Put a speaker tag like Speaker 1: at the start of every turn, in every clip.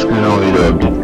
Speaker 1: Escudero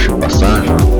Speaker 1: 什么三十。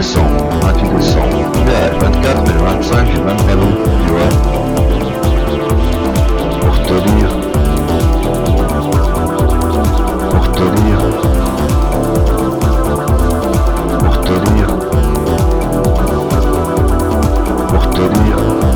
Speaker 1: 28%, 28%, 24, mais 25, j'ai même pas tu vois. Pour te dire. Pour te dire. Pour te dire. Pour te dire.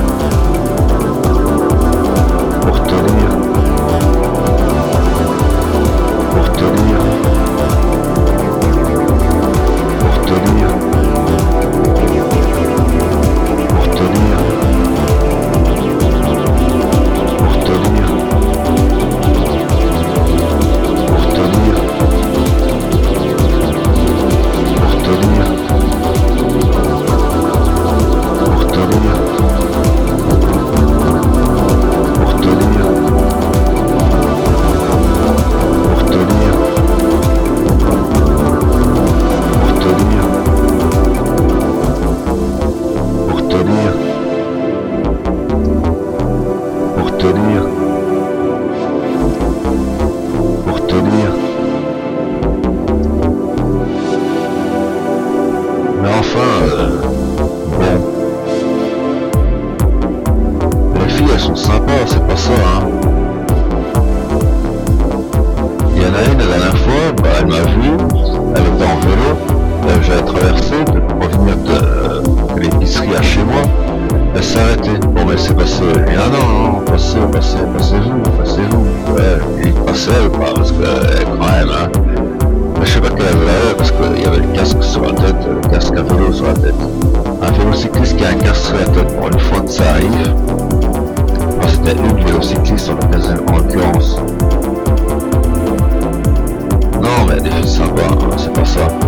Speaker 1: Passez, passez, passez-vous, passez-vous. Ouais, il passait pas, parce que quand même, hein. Je sais pas quelle elle avait, parce qu'il y avait le casque sur la tête, le casque à vélo sur la tête. Un vélocycliste qui a un casque sur la tête, bon, une fois que ça arrive, moi c'était une vélocycliste en l'occurrence. Non, mais des filles sympas, c'est pas ça.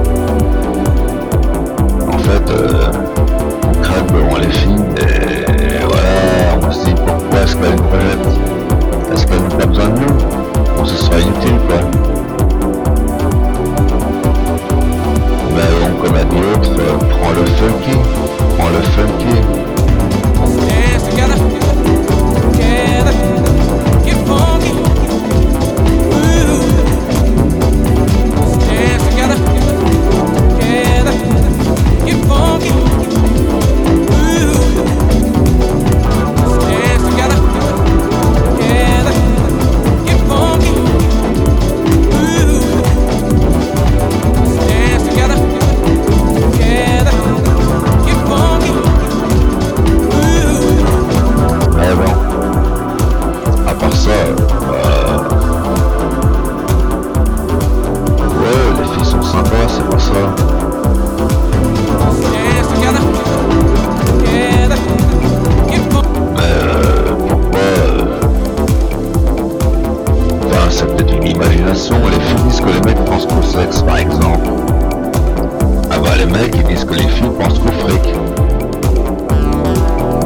Speaker 1: Les mecs, ils disent que les filles pensent qu'au fric.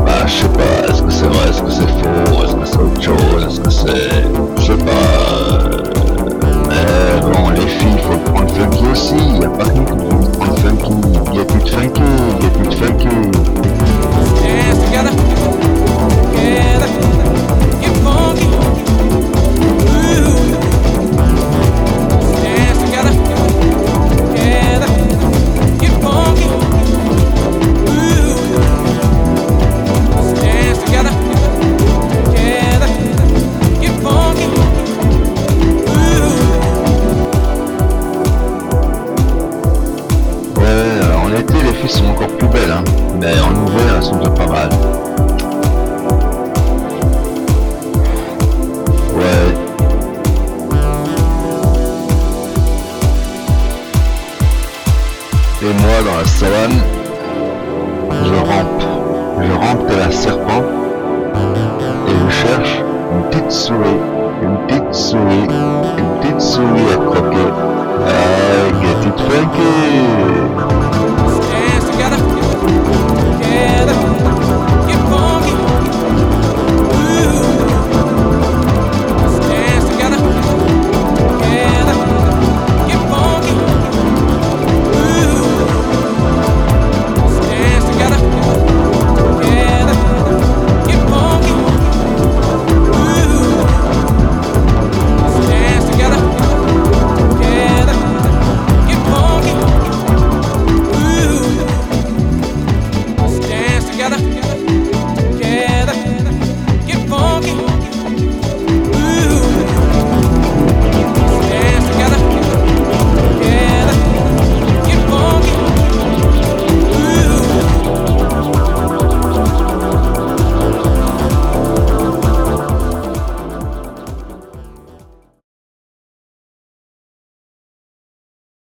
Speaker 1: Bah, je sais pas, est-ce que c'est vrai, est-ce que c'est faux, est-ce que c'est autre chose, est-ce que c'est... Je sais pas... Mais bon, les filles, faut prendre funky aussi. Y a pas que nous qui prendre funky. Y a plus de funky, y a plus de funky. Et moi, dans la savane, je rampe. Je rampe tel un serpent. Et je cherche une petite souris. Une petite souris. Une petite souris à croquer. Ah, get it funky